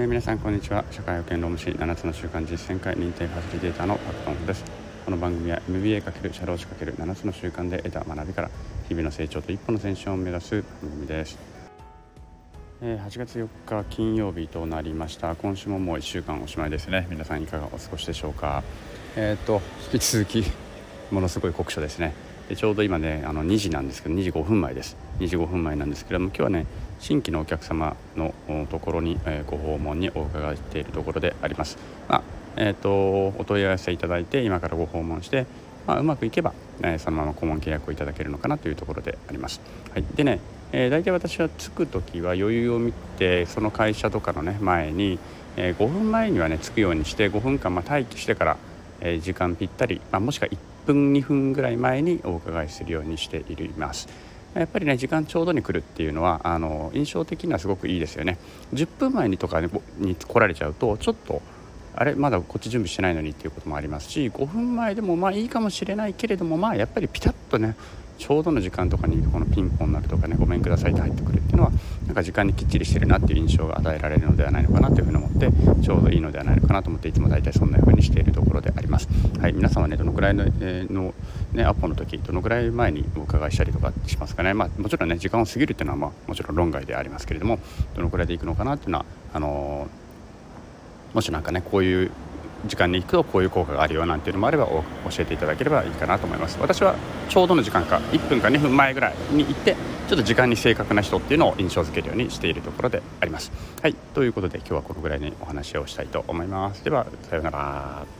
えー、皆さんこんにちは。社会保険労務士7つの習慣実践会認定ファシリテーターのパクトンです。この番組は MBA× 社労士 ×7 つの習慣で得た学びから日々の成長と一歩の前進を目指す番組です、えー、8月4日金曜日となりました。今週ももう1週間おしまいですね。皆さんいかがお過ごしでしょうか。えっ、ー、と引き続きものすごい酷暑ですね。でちょうど今ねあの2時なんですけど2時5分前です2時5分前なんですけども今日はね新規のお客様のところに、えご訪問にお伺いしているところであります。まあえーと、お問い合わせいただいて今からご訪問して、まあ、うまくいけば、えー、そのまま顧問契約をいただけるのかなというところであります。はい、でね、えー、大体私は着く時は余裕を見てその会社とかのね前に、え、5分前にはね着くようにして5分間ま待機してから、え、時間ぴったり、まあ、もしくは1分2分ぐらい前にお伺いするようにしています。やっぱりね時間ちょうどに来るっていうのはあの印象的にはすごくいいですよね10分前にとかに来られちゃうとちょっとあれまだこっち準備してないのにっていうこともありますし5分前でもまあいいかもしれないけれどもまあやっぱりピタッとねちょうどの時間とかにこのピンポンになるとかねごめんくださいって入ってくるっていうのはなんか時間にきっちりしてるなっていう印象が与えられるのではないのかなというふうに思ってちょうどいいのではないのかなと思っていつも大体そんな風にしているところであります。はい、皆さんはねどのくらいの,、えー、のね、アポの時どのくらい前にお伺いしたりとかしますかね、まあ、もちろんね時間を過ぎるっていうのは、まあ、もちろん論外でありますけれどもどのくらいでいくのかなっていうのはあのー、もしなんかねこういう時間に行くとこういう効果があるよなんていうのもあれば教えていただければいいかなと思います。私はちょうどの時間か1分か2分前ぐらいに行ってちょっと時間に正確な人っていうのを印象づけるようにしているところであります。はいということで今日はこのぐらいにお話をしたいと思います。ではさようなら。